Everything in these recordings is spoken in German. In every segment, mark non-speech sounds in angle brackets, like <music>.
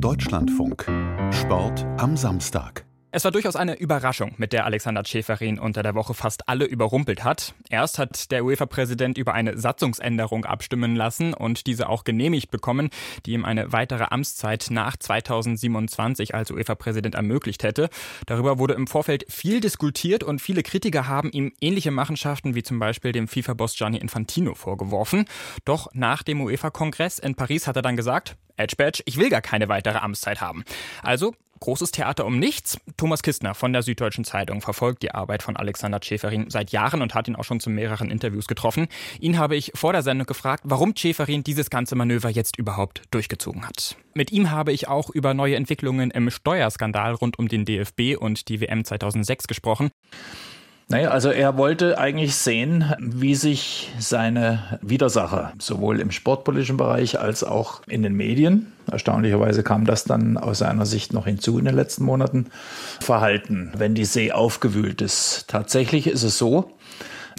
Deutschlandfunk. Sport am Samstag. Es war durchaus eine Überraschung, mit der Alexander Schäferin unter der Woche fast alle überrumpelt hat. Erst hat der UEFA-Präsident über eine Satzungsänderung abstimmen lassen und diese auch genehmigt bekommen, die ihm eine weitere Amtszeit nach 2027 als UEFA-Präsident ermöglicht hätte. Darüber wurde im Vorfeld viel diskutiert und viele Kritiker haben ihm ähnliche Machenschaften wie zum Beispiel dem FIFA-Boss Gianni Infantino vorgeworfen. Doch nach dem UEFA-Kongress in Paris hat er dann gesagt, Edge Badge, ich will gar keine weitere Amtszeit haben. Also Großes Theater um nichts. Thomas Kistner von der Süddeutschen Zeitung verfolgt die Arbeit von Alexander Schäferin seit Jahren und hat ihn auch schon zu mehreren Interviews getroffen. Ihn habe ich vor der Sendung gefragt, warum Schäferin dieses ganze Manöver jetzt überhaupt durchgezogen hat. Mit ihm habe ich auch über neue Entwicklungen im Steuerskandal rund um den DFB und die WM 2006 gesprochen. Naja, also er wollte eigentlich sehen, wie sich seine Widersacher sowohl im sportpolitischen Bereich als auch in den Medien, erstaunlicherweise kam das dann aus seiner Sicht noch hinzu in den letzten Monaten, verhalten, wenn die See aufgewühlt ist. Tatsächlich ist es so,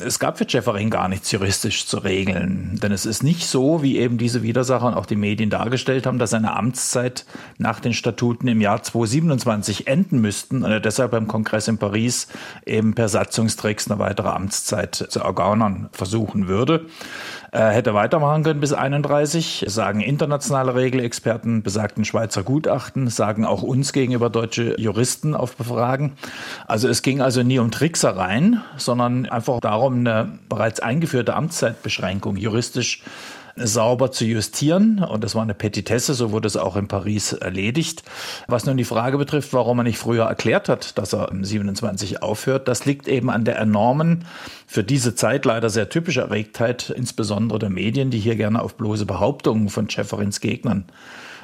es gab für Jefferin gar nichts juristisch zu regeln. Denn es ist nicht so, wie eben diese Widersacher und auch die Medien dargestellt haben, dass seine Amtszeit nach den Statuten im Jahr 2027 enden müssten und er deshalb beim Kongress in Paris eben per Satzungsträgs eine weitere Amtszeit zu ergaunern versuchen würde. Er hätte weitermachen können bis 31, sagen internationale Regelexperten, besagten Schweizer Gutachten, sagen auch uns gegenüber deutsche Juristen auf Befragen. Also es ging also nie um Tricksereien, sondern einfach darum, eine bereits eingeführte Amtszeitbeschränkung juristisch sauber zu justieren. Und das war eine Petitesse, so wurde es auch in Paris erledigt. Was nun die Frage betrifft, warum er nicht früher erklärt hat, dass er im 27 aufhört, das liegt eben an der enormen, für diese Zeit leider sehr typische Erregtheit, insbesondere der Medien, die hier gerne auf bloße Behauptungen von Schäferins Gegnern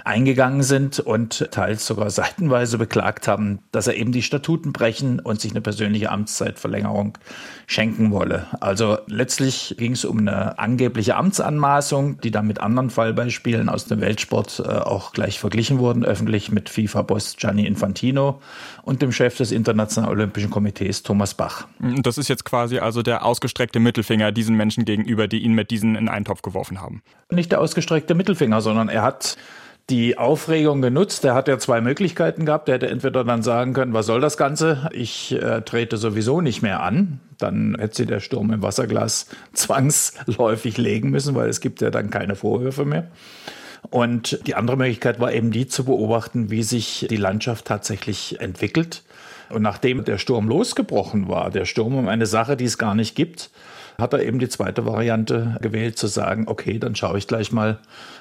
eingegangen sind und teils sogar seitenweise beklagt haben, dass er eben die Statuten brechen und sich eine persönliche Amtszeitverlängerung schenken wolle. Also letztlich ging es um eine angebliche Amtsanmaßung, die dann mit anderen Fallbeispielen aus dem Weltsport äh, auch gleich verglichen wurden, öffentlich mit FIFA-Boss Gianni Infantino und dem Chef des Internationalen Olympischen Komitees Thomas Bach. Das ist jetzt quasi also der ausgestreckte Mittelfinger diesen Menschen gegenüber, die ihn mit diesen in einen Topf geworfen haben. Nicht der ausgestreckte Mittelfinger, sondern er hat die Aufregung genutzt. Der hat ja zwei Möglichkeiten gehabt. Der hätte entweder dann sagen können, was soll das Ganze? Ich äh, trete sowieso nicht mehr an. Dann hätte sie der Sturm im Wasserglas <laughs> zwangsläufig legen müssen, weil es gibt ja dann keine Vorwürfe mehr. Und die andere Möglichkeit war eben die zu beobachten, wie sich die Landschaft tatsächlich entwickelt. Und nachdem der Sturm losgebrochen war, der Sturm um eine Sache, die es gar nicht gibt, hat er eben die zweite Variante gewählt, zu sagen, okay, dann schaue ich gleich mal,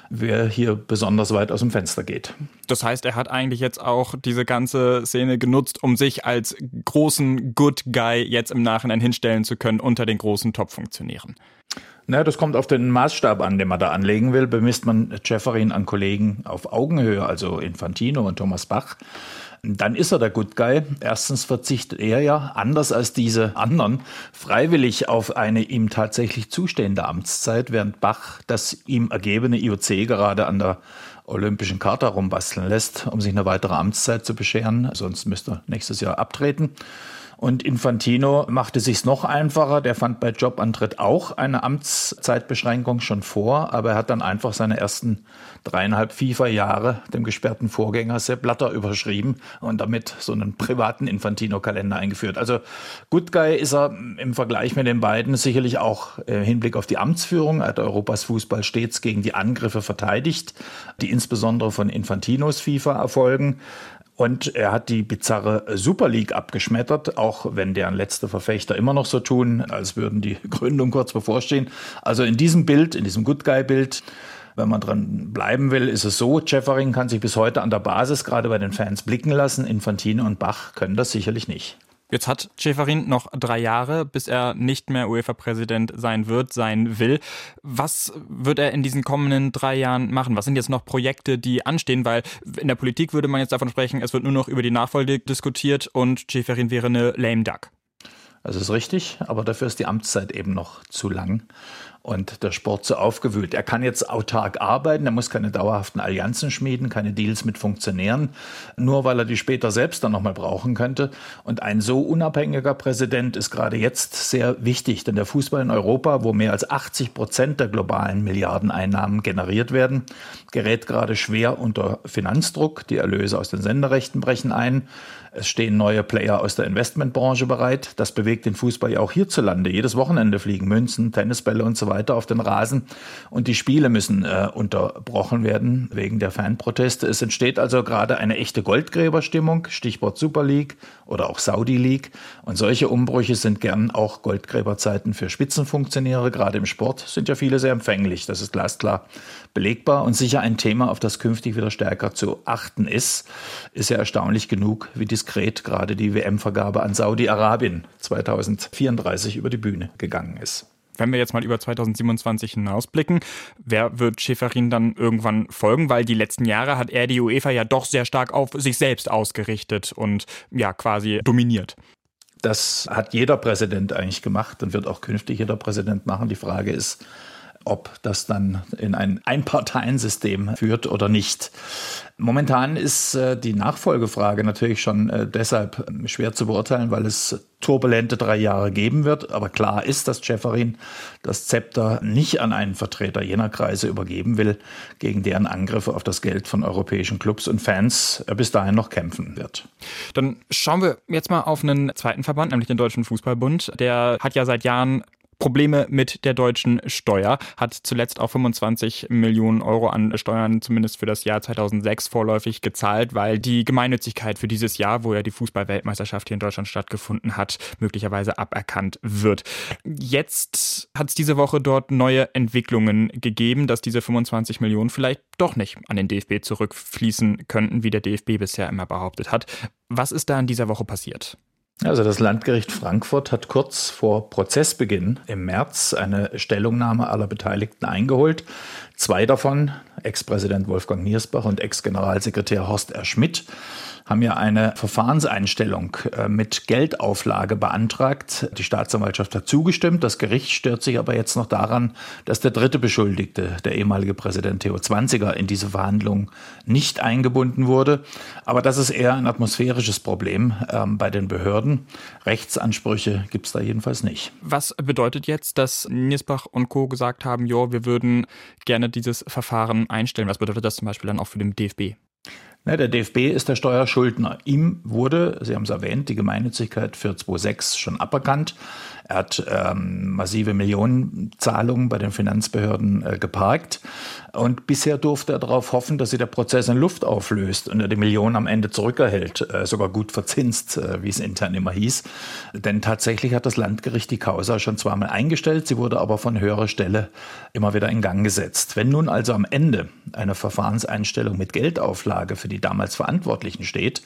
wer hier besonders weit aus dem Fenster geht. Das heißt, er hat eigentlich jetzt auch diese ganze Szene genutzt, um sich als großen Good Guy jetzt im Nachhinein hinstellen zu können, unter den großen Top-Funktionären. Na, das kommt auf den Maßstab an, den man da anlegen will. Bemisst man Jefferin an Kollegen auf Augenhöhe, also Infantino und Thomas Bach, dann ist er der Good Guy. Erstens verzichtet er ja, anders als diese anderen, freiwillig auf eine ihm tatsächlich zustehende Amtszeit, während Bach das ihm ergebene IOC gerade an der olympischen Charta rumbasteln lässt, um sich eine weitere Amtszeit zu bescheren. Sonst müsste er nächstes Jahr abtreten. Und Infantino machte sich's noch einfacher. Der fand bei Jobantritt auch eine Amtszeitbeschränkung schon vor, aber er hat dann einfach seine ersten dreieinhalb FIFA-Jahre dem gesperrten Vorgänger Sepp Blatter überschrieben und damit so einen privaten Infantino-Kalender eingeführt. Also Good Guy ist er im Vergleich mit den beiden sicherlich auch im Hinblick auf die Amtsführung. Er hat Europas Fußball stets gegen die Angriffe verteidigt, die insbesondere von Infantinos FIFA erfolgen. Und er hat die bizarre Super League abgeschmettert, auch wenn deren letzte Verfechter immer noch so tun, als würden die <laughs> Gründung kurz bevorstehen. Also in diesem Bild, in diesem Good Guy-Bild, wenn man dran bleiben will, ist es so, Jeffering kann sich bis heute an der Basis gerade bei den Fans blicken lassen. Infantino und Bach können das sicherlich nicht. Jetzt hat Schäferin noch drei Jahre, bis er nicht mehr UEFA-Präsident sein wird, sein will. Was wird er in diesen kommenden drei Jahren machen? Was sind jetzt noch Projekte, die anstehen? Weil in der Politik würde man jetzt davon sprechen, es wird nur noch über die Nachfolge diskutiert und Schäferin wäre eine lame duck. Das ist richtig, aber dafür ist die Amtszeit eben noch zu lang. und der Sport so aufgewühlt. Er kann jetzt autark arbeiten, er muss keine dauerhaften Allianzen schmieden, keine Deals mit Funktionären, nur weil er die später selbst dann nochmal brauchen könnte. Und ein so unabhängiger Präsident ist gerade jetzt sehr wichtig, denn der Fußball in Europa, wo mehr als 80 Prozent der globalen Milliardeneinnahmen generiert werden, gerät gerade schwer unter Finanzdruck. Die Erlöse aus den Senderechten brechen ein. Es stehen neue Player aus der Investmentbranche bereit. Das bewegt den Fußball ja auch hierzulande. Jedes Wochenende fliegen Münzen, Tennisbälle und so weiter auf den Rasen. Und die Spiele müssen äh, unterbrochen werden wegen der Fanproteste. Es entsteht also gerade eine echte Goldgräberstimmung, Stichwort Super League oder auch Saudi League. Und solche Umbrüche sind gern auch Goldgräberzeiten für Spitzenfunktionäre. Gerade im Sport sind ja viele sehr empfänglich. Das ist glasklar belegbar und sicher ein Thema, auf das künftig wieder stärker zu achten ist. Ist ja erstaunlich genug, wie diskret gerade die WM-Vergabe an Saudi-Arabien 2034 über die Bühne gegangen ist. Wenn wir jetzt mal über 2027 hinausblicken, wer wird Schäferin dann irgendwann folgen? Weil die letzten Jahre hat er die UEFA ja doch sehr stark auf sich selbst ausgerichtet und ja quasi dominiert. Das hat jeder Präsident eigentlich gemacht und wird auch künftig jeder Präsident machen. Die Frage ist, ob das dann in ein Einparteiensystem führt oder nicht. Momentan ist äh, die Nachfolgefrage natürlich schon äh, deshalb schwer zu beurteilen, weil es turbulente drei Jahre geben wird. Aber klar ist, dass Schäferin das Zepter nicht an einen Vertreter jener Kreise übergeben will, gegen deren Angriffe auf das Geld von europäischen Clubs und Fans äh, bis dahin noch kämpfen wird. Dann schauen wir jetzt mal auf einen zweiten Verband, nämlich den Deutschen Fußballbund. Der hat ja seit Jahren Probleme mit der deutschen Steuer, hat zuletzt auch 25 Millionen Euro an Steuern zumindest für das Jahr 2006 vorläufig gezahlt, weil die Gemeinnützigkeit für dieses Jahr, wo ja die Fußballweltmeisterschaft hier in Deutschland stattgefunden hat, möglicherweise aberkannt wird. Jetzt hat es diese Woche dort neue Entwicklungen gegeben, dass diese 25 Millionen vielleicht doch nicht an den DFB zurückfließen könnten, wie der DFB bisher immer behauptet hat. Was ist da in dieser Woche passiert? Also das Landgericht Frankfurt hat kurz vor Prozessbeginn im März eine Stellungnahme aller Beteiligten eingeholt. Zwei davon, Ex-Präsident Wolfgang Niersbach und Ex-Generalsekretär Horst R. Schmidt, haben ja eine Verfahrenseinstellung äh, mit Geldauflage beantragt. Die Staatsanwaltschaft hat zugestimmt. Das Gericht stört sich aber jetzt noch daran, dass der dritte Beschuldigte, der ehemalige Präsident Theo Zwanziger, in diese Verhandlungen nicht eingebunden wurde. Aber das ist eher ein atmosphärisches Problem ähm, bei den Behörden. Rechtsansprüche gibt es da jedenfalls nicht. Was bedeutet jetzt, dass Niersbach und Co. gesagt haben, jo, wir würden gerne dieses Verfahren einstellen? Was bedeutet das zum Beispiel dann auch für den DFB? Ja, der DFB ist der Steuerschuldner. Ihm wurde, Sie haben es erwähnt, die Gemeinnützigkeit für 2006 schon aberkannt. Er hat ähm, massive Millionenzahlungen bei den Finanzbehörden äh, geparkt. Und bisher durfte er darauf hoffen, dass sich der Prozess in Luft auflöst und er die Millionen am Ende zurückerhält, äh, sogar gut verzinst, äh, wie es intern immer hieß. Denn tatsächlich hat das Landgericht die Causa schon zweimal eingestellt, sie wurde aber von höherer Stelle immer wieder in Gang gesetzt. Wenn nun also am Ende eine Verfahrenseinstellung mit Geldauflage für die damals Verantwortlichen steht,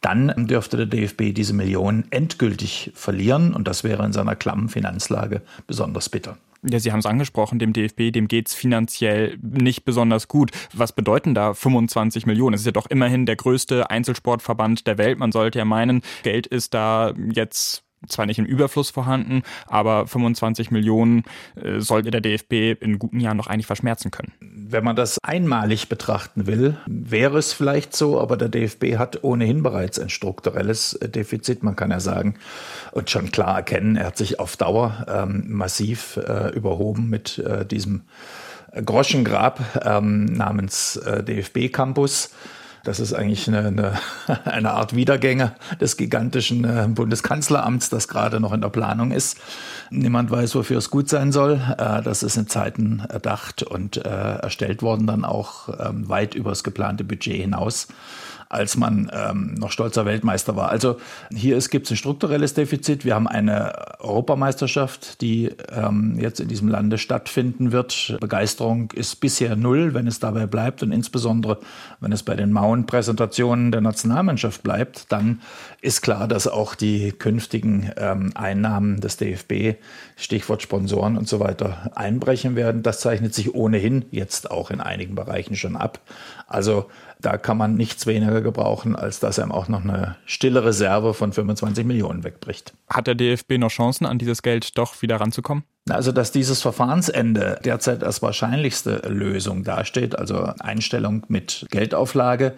dann dürfte der DFB diese Millionen endgültig verlieren und das wäre in seiner klammen Finanzlage besonders bitter. Ja, Sie haben es angesprochen, dem DFB, dem geht es finanziell nicht besonders gut. Was bedeuten da 25 Millionen? Es ist ja doch immerhin der größte Einzelsportverband der Welt. Man sollte ja meinen, Geld ist da jetzt zwar nicht im Überfluss vorhanden, aber 25 Millionen äh, sollte der DFB in guten Jahren noch eigentlich verschmerzen können. Wenn man das einmalig betrachten will, wäre es vielleicht so, aber der DFB hat ohnehin bereits ein strukturelles Defizit, man kann ja sagen, und schon klar erkennen, er hat sich auf Dauer ähm, massiv äh, überhoben mit äh, diesem Groschengrab ähm, namens äh, DFB Campus. Das ist eigentlich eine, eine, <laughs> eine Art Wiedergänger des gigantischen äh, Bundeskanzleramts, das gerade noch in der Planung ist. Niemand weiß, wofür es gut sein soll. Äh, das ist in Zeiten erdacht und äh, erstellt worden, dann auch ähm, weit über das geplante Budget hinaus als man ähm, noch stolzer Weltmeister war. Also hier gibt es ein strukturelles Defizit. Wir haben eine Europameisterschaft, die ähm, jetzt in diesem Lande stattfinden wird. Begeisterung ist bisher null, wenn es dabei bleibt und insbesondere, wenn es bei den Mauern-Präsentationen der Nationalmannschaft bleibt, dann ist klar, dass auch die künftigen ähm, Einnahmen des DFB, Stichwort Sponsoren und so weiter, einbrechen werden. Das zeichnet sich ohnehin jetzt auch in einigen Bereichen schon ab. Also Da kann man nichts weniger gebrauchen, als dass er auch noch eine stille Reserve von 25 Millionen wegbricht. Hat der DFB noch Chancen, an dieses Geld doch wieder ranzukommen? Also, dass dieses Verfahrensende derzeit als wahrscheinlichste Lösung dasteht, also Einstellung mit Geldauflage,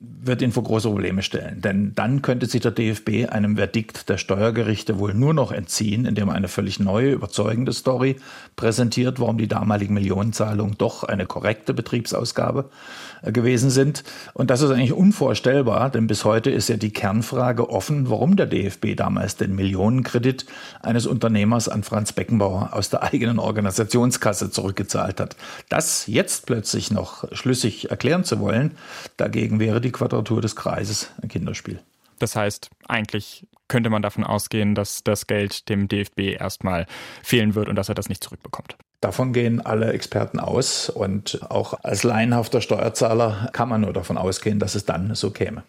wird ihn vor große Probleme stellen. Denn dann könnte sich der DFB einem Verdikt der Steuergerichte wohl nur noch entziehen, indem er eine völlig neue, überzeugende Story präsentiert, warum die damaligen Millionenzahlungen doch eine korrekte Betriebsausgabe äh, gewesen sind. Und das ist eigentlich unvorstellbar, denn bis heute ist ja die Kernfrage offen, warum der DFB damals den Millionenkredit eines Unternehmers an Franz Beckenbauer aus der eigenen Organisationskasse zurückgezahlt hat. Das jetzt plötzlich noch schlüssig erklären zu wollen, dagegen wäre die die Quadratur des Kreises ein Kinderspiel. Das heißt, eigentlich könnte man davon ausgehen, dass das Geld dem DFB erstmal fehlen wird und dass er das nicht zurückbekommt. Davon gehen alle Experten aus und auch als laienhafter Steuerzahler kann man nur davon ausgehen, dass es dann so käme.